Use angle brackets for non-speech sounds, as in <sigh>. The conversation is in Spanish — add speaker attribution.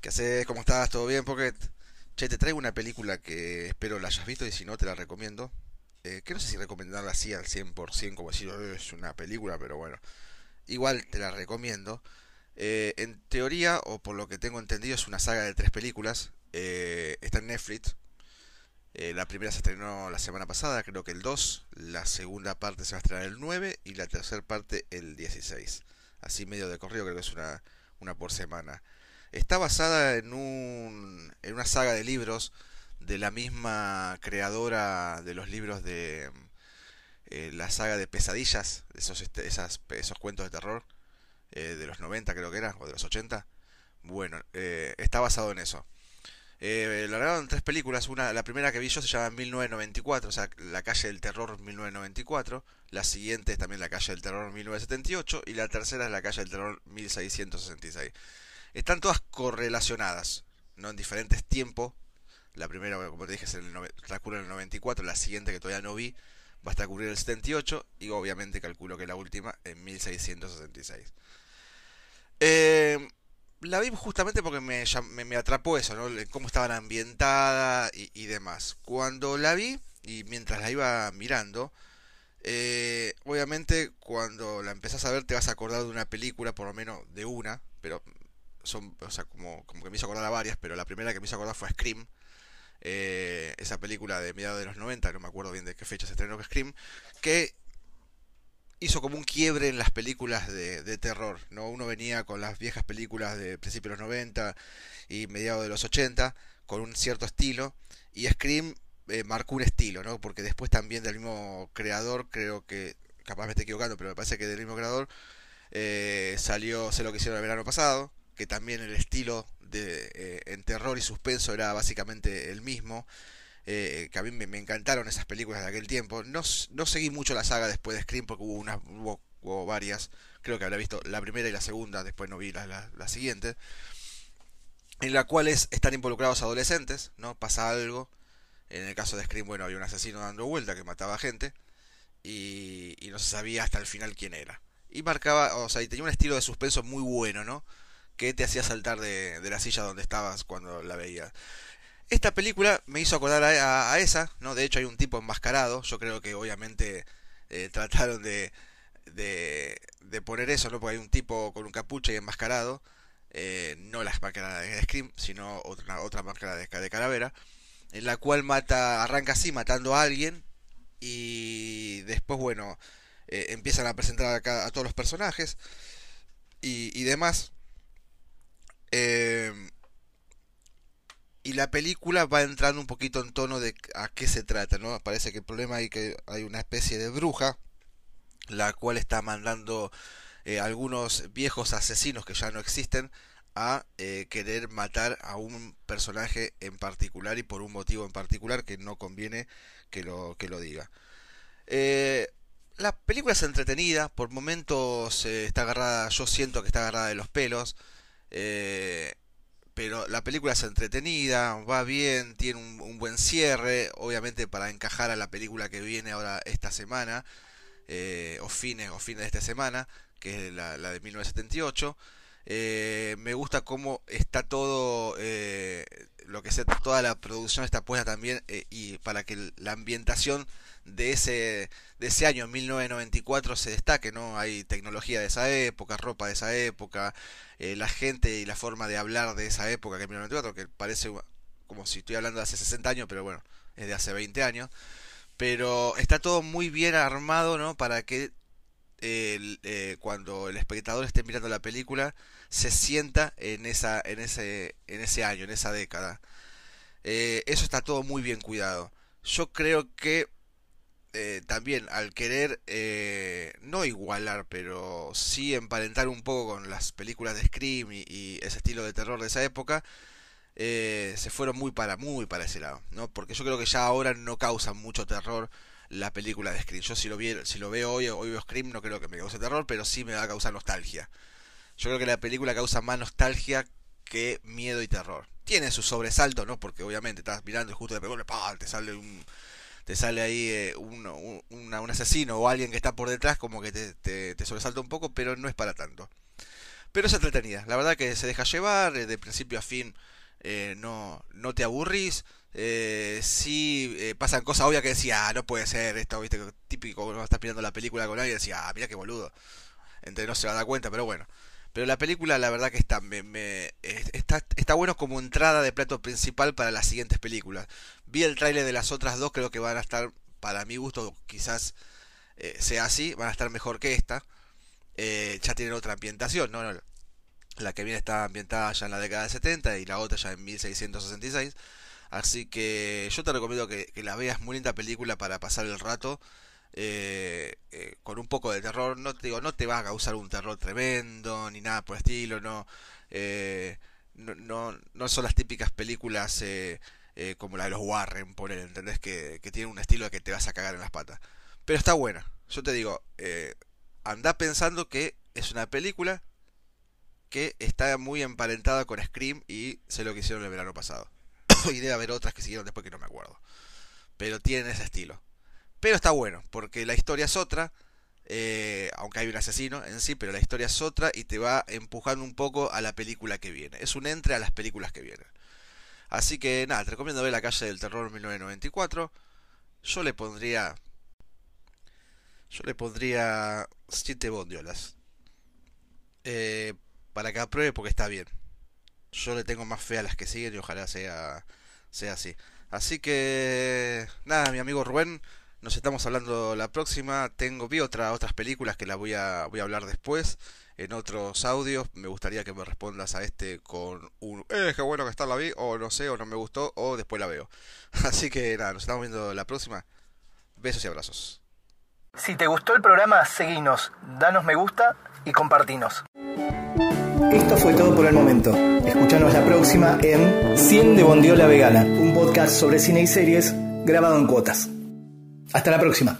Speaker 1: ¿Qué haces? ¿Cómo estás? ¿Todo bien, Pocket? Che, te traigo una película que espero la hayas visto y si no te la recomiendo. Eh, que no sé si recomendarla así al 100%, como decir, "Oh, es una película, pero bueno. Igual te la recomiendo. Eh, en teoría, o por lo que tengo entendido, es una saga de tres películas. Eh, está en Netflix. Eh, la primera se estrenó la semana pasada, creo que el 2. La segunda parte se va a estrenar el 9 y la tercera parte el 16. Así medio de corrido, creo que es una, una por semana. Está basada en, un, en una saga de libros de la misma creadora de los libros de eh, la saga de pesadillas, esos, este, esas, esos cuentos de terror eh, de los 90 creo que era, o de los 80. Bueno, eh, está basado en eso. Eh, largaron tres películas. Una, la primera que vi yo se llama 1994, o sea, La calle del terror 1994. La siguiente es también La calle del terror 1978. Y la tercera es La calle del terror 1666. Están todas correlacionadas, no en diferentes tiempos. La primera, como te dije, es en el transcurre en el 94. La siguiente, que todavía no vi, va a transcurrir en el 78. Y obviamente calculo que la última en 1666. Eh, la vi justamente porque me, me, me atrapó eso, ¿no? Cómo estaban ambientada y, y demás. Cuando la vi y mientras la iba mirando, eh, obviamente cuando la empezás a ver te vas a acordar de una película, por lo menos de una, pero son, o sea, como, como que me hizo acordar a varias, pero la primera que me hizo acordar fue Scream. eh, esa película de mediados de los 90, no me acuerdo bien de qué fecha se estrenó Scream, que hizo como un quiebre en las películas de, de terror, ¿no? Uno venía con las viejas películas de principios de los 90 y mediados de los 80 con un cierto estilo y Scream eh, marcó un estilo, ¿no? Porque después también del mismo creador, creo que, capaz me estoy equivocando, pero me parece que del mismo creador eh, salió Sé lo que hicieron el verano pasado, que también el estilo de, eh, en terror y suspenso era básicamente el mismo eh, que a mí me, encantaron esas películas de aquel tiempo. No, no seguí mucho la saga después de Scream porque hubo, unas, hubo, hubo varias. Creo que habré visto la primera y la segunda, después no vi la, la, la siguiente. En la cuales están involucrados adolescentes, ¿no? Pasa algo. En el caso de Scream, bueno, había un asesino dando vuelta que mataba gente. Y, y no se sabía hasta el final quién era. Y marcaba, o sea, y tenía un estilo de suspenso muy bueno, ¿no? Que te hacía saltar de, de la silla donde estabas cuando la veías. Esta película me hizo acordar a, esa, ¿no? De hecho hay un tipo enmascarado, yo creo que obviamente eh, <laughs> trataron de, de, de poner eso, ¿no? Porque hay un tipo con un capucha y enmascarado, eh, no la máscara de Scream, sino otra, otra máscara de, de calavera, en la cual mata, arranca así, matando a alguien, y después, bueno, eh, empiezan a presentar a, cada- a todos los personajes y, y demás. Em, y la película va entrando un poquito en tono de a qué se trata, ¿no? Parece que el problema es que hay una especie de bruja, la cual está mandando eh, algunos viejos asesinos que ya no existen a eh, querer matar a un personaje en particular y por un motivo en particular que no conviene que lo, que lo diga. Eh, la película es entretenida, por momentos eh, está agarrada, yo siento que está agarrada de los pelos. eh, pero la película es entretenida, va bien, tiene un, buen cierre, obviamente para encajar a la película que viene ahora esta semana, eh, o fines, o fines de esta semana, que es la, la de 1978. Eh, me gusta cómo está todo, eh, lo que sea, toda la producción está puesta también, eh, y para que la ambientación de ese, de ese año 1994 se destaque, ¿no? Hay tecnología de esa época, ropa de esa época, eh, la gente y la forma de hablar de esa época que es 1994, que parece como si estoy hablando de hace 60 años, pero bueno, es de hace 20 años. Pero está todo muy bien armado, ¿no? Para que el, eh, cuando el espectador esté mirando la película se sienta en esa, en ese, en ese año, en esa década. Eh, eso está todo muy bien cuidado. Yo creo que eh, también al querer eh, no igualar, pero sí emparentar un poco con las películas de Scream y, y ese estilo de terror de esa época, se fueron muy para muy para ese lado, ¿no? Porque yo creo que ya ahora no causan mucho terror la película de Scream. Yo si lo, vi, si lo veo hoy, hoy veo Scream, no creo que me cause terror, pero sí me va a causar nostalgia. Yo creo que la película causa más nostalgia que miedo y terror. Tiene su sobresalto, ¿no? Porque obviamente estás mirando y justo de ¡pah! te sale un te sale ahí eh, un, un, asesino o alguien que está por detrás, como que te, te, te sobresalta un poco, pero no es para tanto. Pero es entretenida. La verdad que se deja llevar de principio a fin. No, no te aburrís. Eh, sí pasan cosas obvias que decía, ah, no puede ser esto, viste, típico cuando estás mirando la película con alguien y decía, ah, mira qué boludo. Entonces no se va a dar cuenta, pero bueno. Pero la película, la verdad que está, me, está, está bueno como entrada de plato principal para las siguientes películas. Vi el tráiler de las otras dos, creo que van a estar, para mi gusto, quizás eh, sea así, van a estar mejor que esta. Eh, ya tienen otra ambientación, ¿no? La que viene está ambientada ya en la década de 70 y la otra ya en 1666. Así que yo te recomiendo que, que la veas, muy linda película para pasar el rato. Eh, eh, con un poco de terror. No te digo, no te va a causar un terror tremendo ni nada por el estilo. No, eh, no, no, son las típicas películas como la de los Warren, por él, ¿entendés? Que, que tienen un estilo que te vas a cagar en las patas. Pero está buena. Yo te digo, anda pensando que es una película que está muy emparentada con Scream y sé lo que hicieron el verano pasado. <coughs> y debe haber otras que siguieron después que no me acuerdo. Pero tienen ese estilo. Pero está bueno, porque la historia es otra, eh, aunque hay un asesino en sí, pero la historia es otra y te va empujando un poco a la película que viene. Es un entre a las películas que vienen. Así que nada, te recomiendo ver La calle del terror 1994. Yo le pondría... Yo le pondría 7 bondiolas. Eh, para que apruebe porque está bien. Yo le tengo más fe a las que siguen y ojalá sea, sea así. Así que nada, mi amigo Rubén, nos estamos hablando la próxima. Tengo, vi otra, otras películas que las voy a, voy a hablar después. En otros audios. Me gustaría que me respondas a este con un. Eh, qué bueno que está la vi. O no sé, o no me gustó. O después la veo. <laughs> Así que nada, nos estamos viendo la próxima. Besos y abrazos.
Speaker 2: Si te gustó el programa, seguinos, danos me gusta y compartinos. Esto fue todo por el momento. Escuchanos la próxima en 100 de Bondiola Vegana, un podcast sobre cine y series grabado en cuotas. Hasta la próxima.